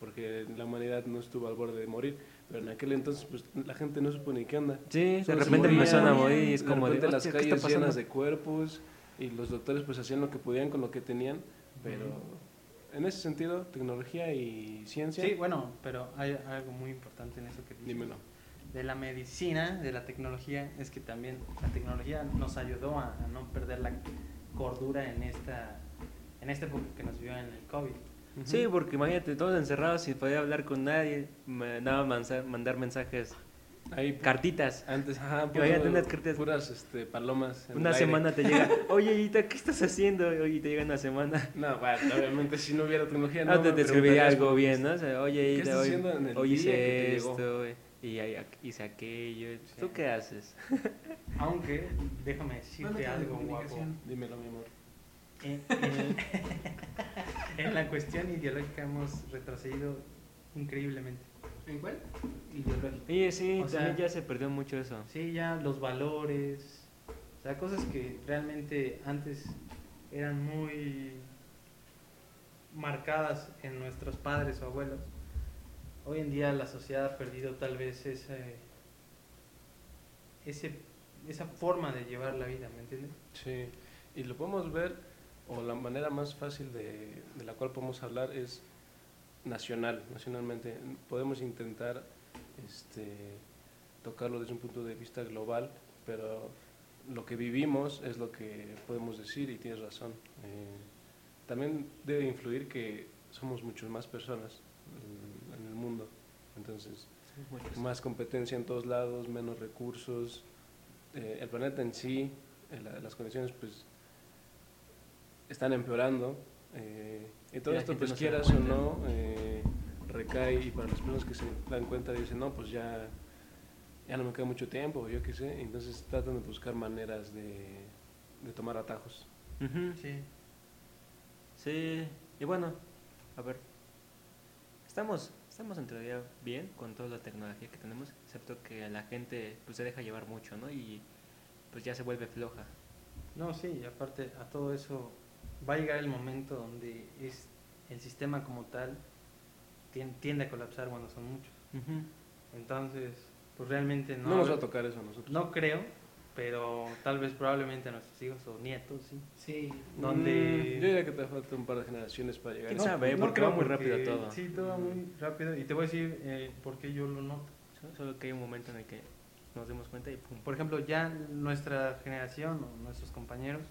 porque la humanidad no estuvo al borde de morir. Pero en aquel entonces, pues la gente no supo ni qué onda. Sí, de Solo repente empezaron a morir y es de como de, repente las "Hostia, ¿qué está calles pasando?". llenas de cuerpos y los doctores pues hacían lo que podían con lo que tenían, pero en ese sentido, tecnología y ciencia, Sí, bueno, pero hay algo muy importante en eso que dices. dímelo. De la medicina, de la tecnología, es que también la tecnología nos ayudó a, a no perder la cordura en esta, en esta época que nos vio en el COVID. Sí, porque imagínate, todos encerrados sin poder hablar con nadie, nada más mandar mensajes, Ahí cartitas. antes, ajá, puro- unas cartas. puras este, palomas. en Una el aire. semana te llega, *laughs* oye, Ita, ¿qué estás haciendo? Oye, te llega una semana. No, bueno, obviamente si no hubiera tecnología No, no, te, te escribiría algo bien, ¿no? O sea, oye, ¿Qué Ita, estás hoy, haciendo en el hoy día hice que te llegó? esto, güey, y hice aquello. ¿Tú Sí. qué haces? *laughs* Aunque, déjame decirte algo guapo. Dímelo, mi amor. En, en- *laughs* en la cuestión ideológica hemos retrocedido increíblemente. ¿En cuál? Ideológico. Y sí, O sea- también ya se perdió mucho eso. Sí, ya los valores, o sea, cosas que realmente antes eran muy marcadas en nuestros padres o abuelos. Hoy en día la sociedad ha perdido tal vez ese, ese, esa forma de llevar la vida, ¿me entiendes? Sí, y lo podemos ver, o la manera más fácil de, de la cual podemos hablar es nacional, nacionalmente. Podemos intentar este, tocarlo desde un punto de vista global, pero lo que vivimos es lo que podemos decir y tienes razón. Eh, también debe influir que somos muchas más personas el mundo, entonces más competencia en todos lados, menos recursos, eh, el planeta en sí, eh, la- las condiciones pues están empeorando. Eh, y todo la esto pues no quieras o no eh, recae y para las personas que se dan cuenta dicen no pues ya ya no me queda mucho tiempo yo qué sé. Entonces tratan de buscar maneras de, de tomar atajos. Sí. Sí, y bueno, a ver, estamos, estamos en teoría bien con toda la tecnología que tenemos, excepto que la gente pues se deja llevar mucho, ¿no? Y pues ya se vuelve floja. No, sí, y aparte a todo eso va a llegar el momento donde es el sistema como tal tien- tiende a colapsar cuando son muchos. Entonces, pues realmente no, no. nos va a tocar eso a nosotros no creo, pero tal vez probablemente a nuestros hijos o nietos, sí. Sí. donde- Mm, yo diría que te falta un par de generaciones para llegar a ¿Quién ese sabe? punto. porque va muy rápido todo. Sí, todo va muy rápido. Y te voy a decir eh, por qué yo lo noto. So- Solo que hay un momento en el que nos demos cuenta y pum. Por ejemplo, ya nuestra generación o nuestros compañeros,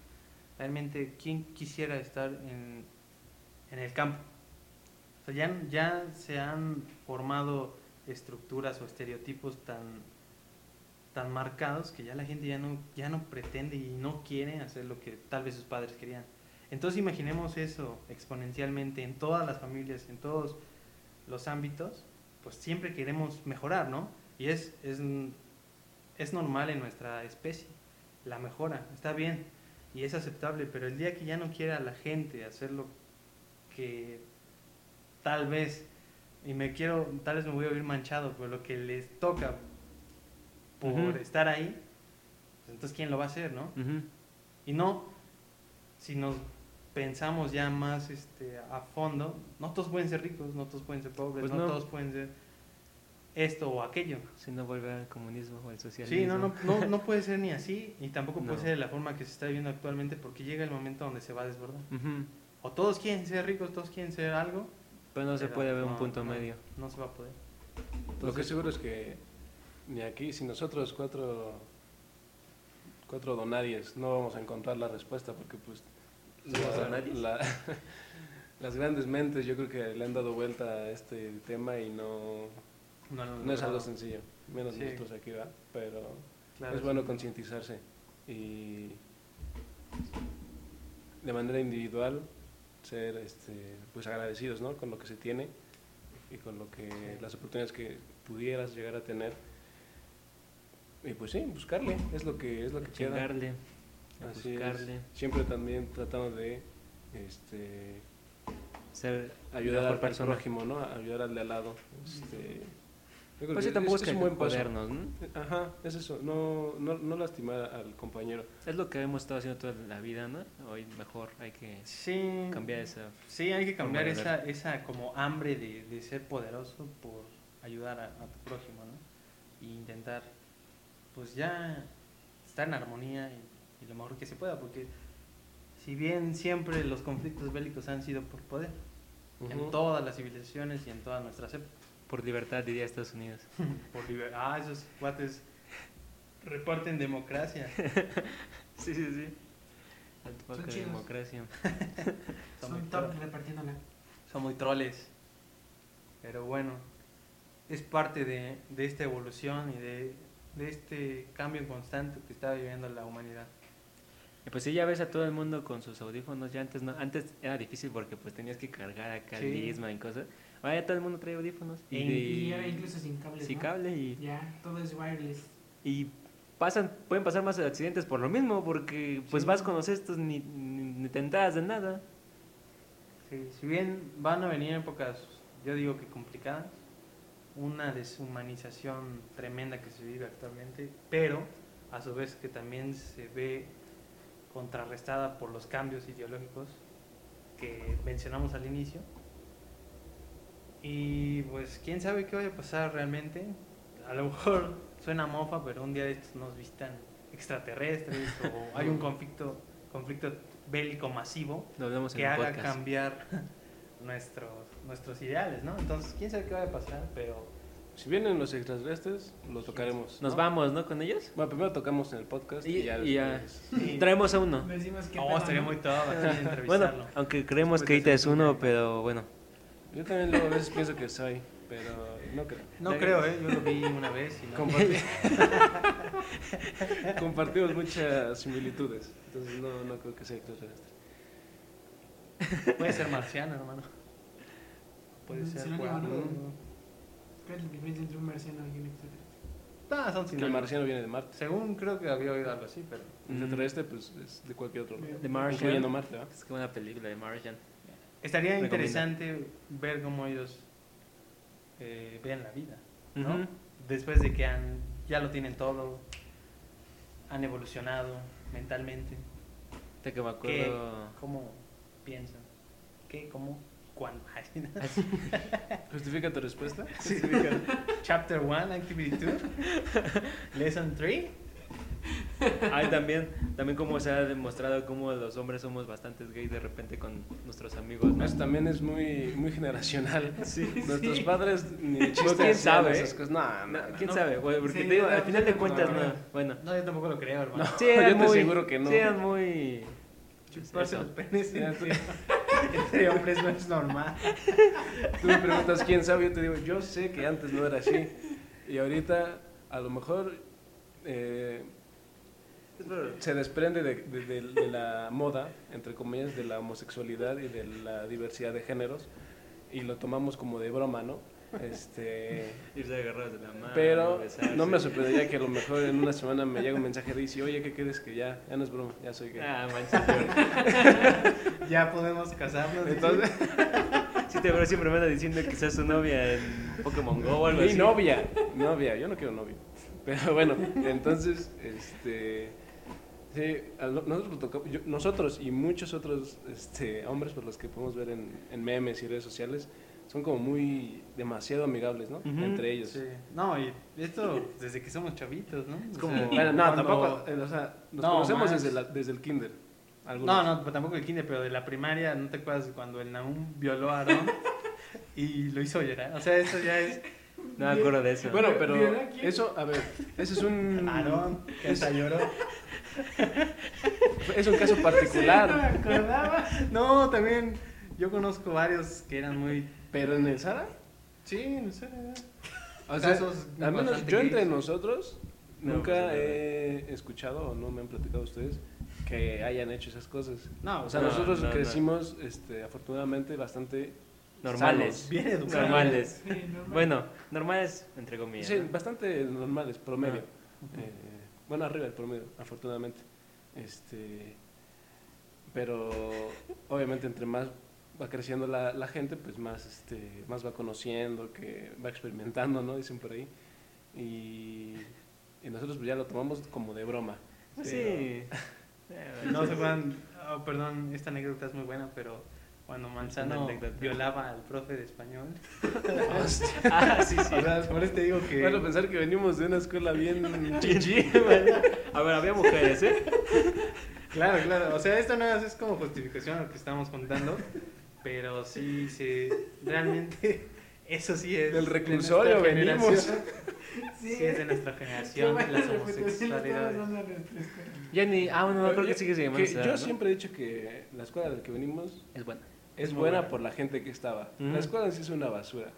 realmente, ¿quién quisiera estar en, en el campo? O sea, ya, ya se han formado estructuras o estereotipos tan, tan marcados que ya la gente ya no, ya no pretende y no quiere hacer lo que tal vez sus padres querían. Entonces imaginemos eso exponencialmente en todas las familias, en todos los ámbitos, pues siempre queremos mejorar, ¿no? Y es, es, es normal en nuestra especie, la mejora, está bien y es aceptable, pero el día que ya no quiera la gente hacer lo que tal vez, y me quiero, tal vez me voy a oír manchado, pero lo que les toca por estar ahí, pues entonces ¿quién lo va a hacer, no? Y no, si nos pensamos ya más este, a fondo, no todos pueden ser ricos, no todos pueden ser pobres, Pues no, no. todos pueden ser esto o aquello. Si no vuelve al comunismo o al socialismo. Sí, no, no, no, no puede ser ni así y tampoco puede No. ser de la forma que se está viviendo actualmente porque llega el momento donde se va a desbordar. O todos quieren ser ricos, todos quieren ser algo. Pero no se puede ver un punto no, medio. No se va a poder. Lo que seguro es que ni aquí, si nosotros cuatro, cuatro donadies no vamos a encontrar la respuesta porque pues *laughs* las grandes mentes yo creo que le han dado vuelta a este tema y no, No, es algo sencillo, menos Sí. nosotros aquí va, pero Claro, es bueno sí. concientizarse y de manera individual ser este, pues agradecidos ¿no? con lo que se tiene y con lo que las oportunidades que pudieras llegar a tener y pues sí buscarle es lo que es lo que queda Chingarle, Así es. buscarle, siempre también tratando de este, ser ayudar mejor al persona. prójimo no ayudar al de al lado este, Pues que sí, tampoco es, es, es que un buen paso ¿no? ajá es eso no, no, no lastimar al compañero Es lo que hemos estado haciendo toda la vida, ¿no? Hoy mejor hay que Sí, cambiar esa... sí, hay que cambiar esa, esa como hambre de, de ser poderoso por ayudar a, a tu prójimo, ¿no? Y intentar, pues ya estar en armonía y, y lo mejor que se pueda, porque si bien siempre los conflictos bélicos han sido por poder, en todas las civilizaciones y en todas nuestras épocas. Por libertad, diría Estados Unidos. *laughs* Por liber- ah, esos cuates reparten democracia. *laughs* Sí, sí, sí. Son toque de democracia. *laughs* Son Son muy repartiéndola. son muy troles. Pero bueno, es parte de, de esta evolución y de, de este cambio constante que está viviendo la humanidad. Y pues sí, ya ves a todo el mundo con sus audífonos. Ya antes no, antes era difícil porque pues tenías que cargar acá Sí. el Discman y cosas. Ahora ya todo el mundo trae audífonos. Y, E- de- y ahora incluso sin cables. sin ¿no? cable y, Ya, todo es wireless. y pasan, pueden pasar más accidentes por lo mismo, porque pues Sí. vas con los estos ni, ni, ni te enteras de nada. Sí, si bien van a venir épocas, yo digo que complicadas, una deshumanización tremenda que se vive actualmente, pero a su vez que también se ve contrarrestada por los cambios ideológicos que mencionamos al inicio. Y pues quién sabe qué vaya a pasar realmente. A lo mejor *laughs* suena mofa, pero un día de estos nos visitan extraterrestres o *laughs* hay un conflicto, conflicto bélico masivo que haga podcast. cambiar *laughs* nuestros, nuestros ideales, ¿no? Entonces, quién sabe qué va a pasar, pero Si vienen los extraterrestres, lo tocaremos. Nos ¿no? vamos, ¿no? Con ellos. Bueno, primero tocamos en el podcast y, Y, ya y ya. después- *laughs* Sí. Traemos a uno. Decimos que Oh, estaría muy top aquí *laughs* Bueno, entrevistarlo. aunque creemos que ahorita es uno, pero bueno. Yo también luego a veces pienso que soy, pero no creo. no creo, ¿eh? Yo lo vi una vez y no. Comparti- *laughs* Compartimos muchas similitudes, entonces no, no creo que sea extraterrestre. Puede ser marciano, hermano. Puede Mm, ser. Mm. ¿Cuál es la diferencia entre un marciano y un extraterrestre? No, son Que el marciano viene de Marte. Según creo que había oído algo así, pero. El extraterrestre, pues, es de cualquier otro lugar. The Martian. Incluyendo Marte. Es que buena película de Martian. Estaría Recomiendo. interesante ver cómo ellos eh, vean la vida, ¿no? Ujú. Después de que han, ya lo tienen todo, han evolucionado mentalmente. Te que me ¿Qué? acuerdo. ¿Cómo piensan? ¿Qué? ¿Cómo? ¿Cuándo? *laughs* ¿Justifica tu respuesta? *laughs* Chapter 1, Activity 2, Lesson 3. Hay también, también como se ha demostrado cómo los hombres somos bastantes gays de repente con nuestros amigos. ¿no? Eso también es muy, muy generacional. *laughs* Sí, Nuestros sí. padres ni Pues, ¿quién hacían sabe, esas cosas. No, No, no, ¿Quién no. sabe? Porque Sí, te digo, al final de cuentas, no, no. no. Bueno. No, yo tampoco lo creo, hermano. Sí, yo eran te muy, aseguro que no. Sí, eran muy... Chuparse los penes Sí, entre, hombres no es normal. Tú me preguntas quién sabe, yo te digo, yo sé que antes no era así. Y ahorita, a lo mejor, eh, se desprende de, de- de- de la moda, entre comillas, de la homosexualidad y de la diversidad de géneros. Y lo tomamos como de broma, ¿no? Este, Irse agarrados de la mano, pero besarse. no me sorprendería que a lo mejor en una semana me llegue un mensaje de dice, oye, ¿qué crees que ya, ya no es broma, ya soy gay? Ah, manches, *laughs* Ya podemos casarnos. Entonces, *laughs* Sí, te veo siempre me anda diciendo que seas su novia en Pokémon Go o algo Mi así. novia, novia, yo no quiero novio. Pero bueno, entonces, este, sí, nosotros, y muchos otros este, hombres por los que podemos ver en, en memes y redes sociales son como muy demasiado amigables, ¿no? Entre ellos. Sí. No, y esto desde que somos chavitos, ¿no? Es O como- sea, Bueno, no, cuando- tampoco, eh, o sea, nos No, conocemos más. desde, la- desde el kinder. No, algunos. no, pues tampoco el kinder, pero de la primaria, ¿no te acuerdas cuando el Nahum violó a Aarón *laughs* y lo hizo llorar? O sea, eso ya es *laughs* No me acuerdo de eso. Bueno, pero eso, a ver, ese es un, Aarón, que hasta lloró. es un caso *laughs* Sí, no me particular. acordaba. No, también yo conozco varios que eran muy... Pero en el Sara, Sí. O sea, Casos al menos yo entre nosotros No, nunca pues, he escuchado o no me han platicado ustedes que hayan hecho esas cosas. No, O sea, No, nosotros no, no. crecimos este, afortunadamente bastante Normales. sanos. bien educados. Normales. Sí, normal. Bueno, normales entre comillas. Sí, ¿no? bastante normales, promedio. Ah. Eh, bueno, arriba del promedio, afortunadamente. Este, pero obviamente entre más va creciendo la, la gente, pues más, este, más va conociendo, que va experimentando, ¿no? Dicen por ahí. Y, y nosotros pues ya lo tomamos como de broma. Pues sí. Pero- *laughs* No se acuerdan, oh, perdón, esta anécdota es muy buena, pero cuando Manzano violaba al profe de español. *laughs* *laughs* Ah, sí, sí. O sea, por eso te digo que... Bueno, pensar que venimos de una escuela bien Chichi. A ver, había mujeres, ¿eh? Claro, claro. O sea, esto no es, es como justificación a lo que estamos contando, pero sí, sí, realmente *laughs* eso sí es Del de reclusorio nuestra venimos. *laughs* Sí, es de nuestra generación, buena las homosexualidades. Ya ni. Ah, bueno, creo que sigue Yo siempre he dicho que la escuela del que venimos Es buena. es Muy buena buena. por la gente que estaba. La escuela sí es una basura.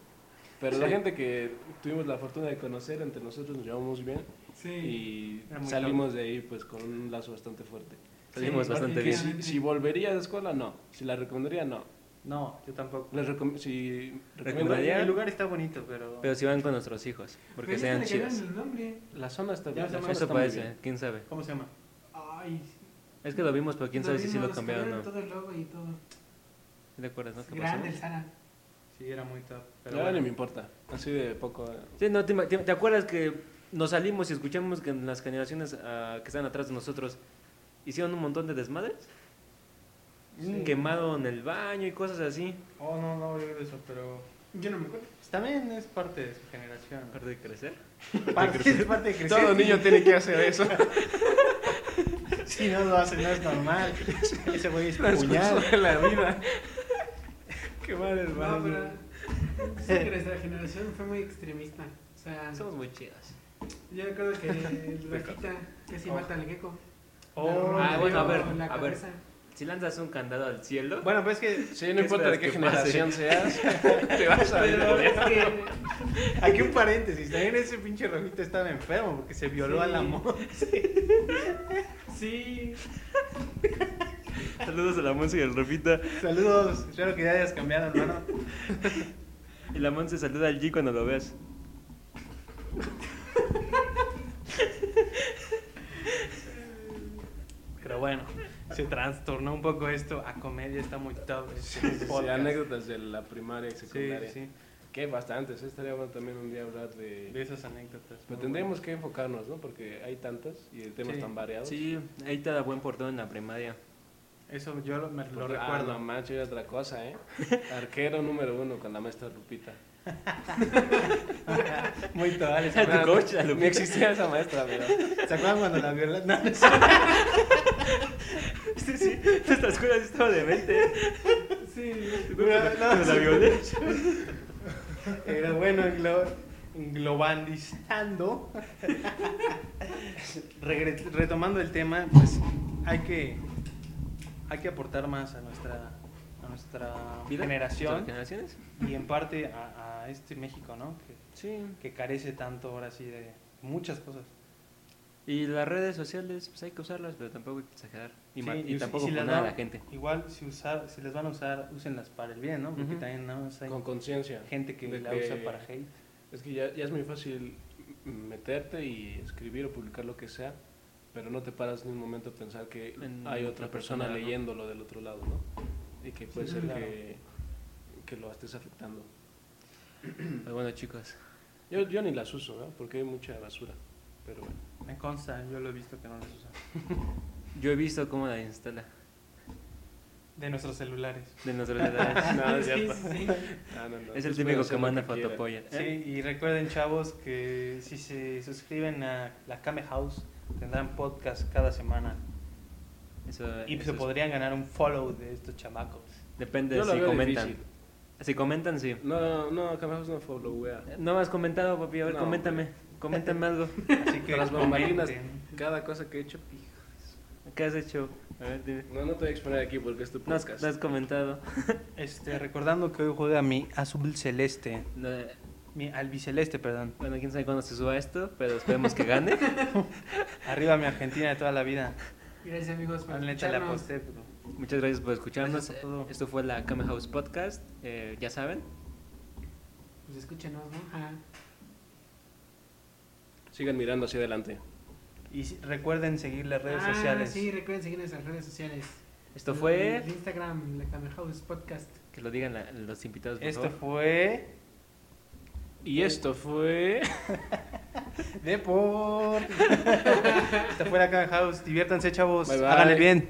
Pero Sí. la gente que tuvimos la fortuna de conocer, entre nosotros nos llevamos bien Sí. y salimos de ahí pues con un lazo bastante fuerte. Salimos Sí, bastante bien. si, si volvería a la escuela, no. Si la recomendaría, no. No, yo tampoco. Les recom- si ¿Recomendaría? El lugar está bonito, pero... Pero si van con nuestros hijos, porque Pero sean ya se le chidos. cambiaron el nombre. La zona está bien. se la Eso parece, bien. quién sabe. ¿Cómo se llama? Ay, Es que lo vimos, pero quién sabe si sí lo vimos, cambiaron o no. Todo el logo y todo. ¿Sí ¿Te acuerdas, no? ¿Qué pasó? Grande el Sara. Sí, era muy top. Pero Ya bueno. ni me importa. Así de poco. eh. Sí, no, te, te- te acuerdas que nos salimos y escuchamos que las generaciones ah, que están atrás de nosotros hicieron un montón de desmadres? Sí. Quemaron el baño y cosas así. Oh, no, no ver eso, pero... Yo no me acuerdo. también es parte de su generación. Aparte de crecer. *laughs* Parte, es parte de crecer. Todo niño tiene que hacer eso. *laughs* Si no lo hace, no es normal. Ese güey es puñal. de la vida. *laughs* Qué mal No, hermano. pero. sí que nuestra generación fue muy extremista. sea, Somos muy chidos. yo recuerdo que el Rafita casi Oh. mata al gecko. Oh, Ah, bueno, a ver, a ver. Si lanzas un candado al cielo, Bueno, pues es que *laughs* Sí, no ¿Qué importa de qué pase? generación seas, *laughs* te vas a ver. Pero es que Aquí un paréntesis, también ese pinche rojito estaba enfermo porque se violó Sí. a la mo. sí, *laughs* saludos a la Monse y al Rafita. Saludos, espero que ya hayas cambiado, hermano. Y la Monse saluda al G cuando lo veas. Pero bueno, se trastornó un poco esto a comedia, está muy top. este Sí, podcast. anécdotas de la primaria y Sí, secundaria. sí, Que bastantes, ¿eh? estaría bueno también un día hablar de... de esas anécdotas. Pero tendríamos que enfocarnos, ¿no? Porque hay tantas y el tema Sí. es tan variado. Sí, ahí te da buen portón en la primaria. Eso yo lo, me lo Ah, recuerdo. no manches, era otra cosa, ¿eh? *laughs* Arquero número uno con la maestra Lupita. *laughs* Muy total. Era tu coach, la Lupita. existía esa maestra, pero... ¿Se acuerdan cuando la violaron? No, no *laughs* Sí, sí, esta escuela sí estaba demente. sí. Cuando la violé. Pero bueno, englo- globalizando, regre- retomando el tema, pues hay que, hay que aportar más a nuestra, a nuestra ¿Vida? generación ¿Generaciones? y en parte a, a este México, ¿no? Que, Sí. que carece tanto ahora sí de muchas cosas. Y las redes sociales, pues hay que usarlas, pero tampoco hay que exagerar. Y, Sí, y si- tampoco si poner a la gente. Igual si usar, si las van a usar, úsenlas para el bien, ¿no? Porque también ¿no? hay Con conciencia. gente que la que- usa para hate. Es que ya, ya es muy fácil meterte y escribir o publicar lo que sea, pero no te paras ni un momento a pensar que En hay otra otra persona persona, ¿no? leyéndolo del otro lado, ¿no? Y que puede Sí, ser claro. que, que lo estés afectando. Pero bueno, chicos. Yo, yo ni las uso, ¿no? Porque hay mucha basura, pero bueno. Me consta, yo lo he visto que no las usan. *laughs* Yo he visto cómo la instala. De nuestros celulares. De nuestros celulares. *laughs* No, es Sí, cierto. sí. No, *laughs* no, no. Es el típico que manda fotopolla. Sí, y recuerden, chavos, que si se suscriben a la Kame House, tendrán podcast cada semana. Eso, Y eso se es- podrían ganar un follow de estos chamacos. Depende si comentan. difícil. Si comentan, sí. No, no, Camajos no follow, wea. No me has comentado, papi. A ver, No, coméntame. Coméntame *laughs* algo. Así que Tras bambalinas, cada cosa que he hecho. ¿Qué has hecho? A ver, dime. No, no te voy a exponer aquí porque es tu No has, podcast. no has comentado. *laughs* Este, recordando que hoy juega mi azul celeste. No, Mi albiceleste, perdón. bueno, quién sabe cuándo se suba esto, pero esperemos que gane. *laughs* Arriba mi Argentina de toda la vida. Gracias amigos por escucharnos. Muchas gracias por escucharnos. Gracias por todo. Esto fue la Kame House Podcast. Eh, ya saben. Pues escúchenos, ¿no? Ajá. Sigan mirando hacia adelante. Y recuerden seguir las redes Ah, sociales. Sí, recuerden seguir nuestras redes sociales. Esto El- fue. el Instagram, la Camera House Podcast. Que lo digan la- los invitados, por Esto favor. fue Y esto fue. *laughs* Deport. *laughs* Esta fue la Kame House. Diviértanse, chavos. Bye, bye. Háganle bien.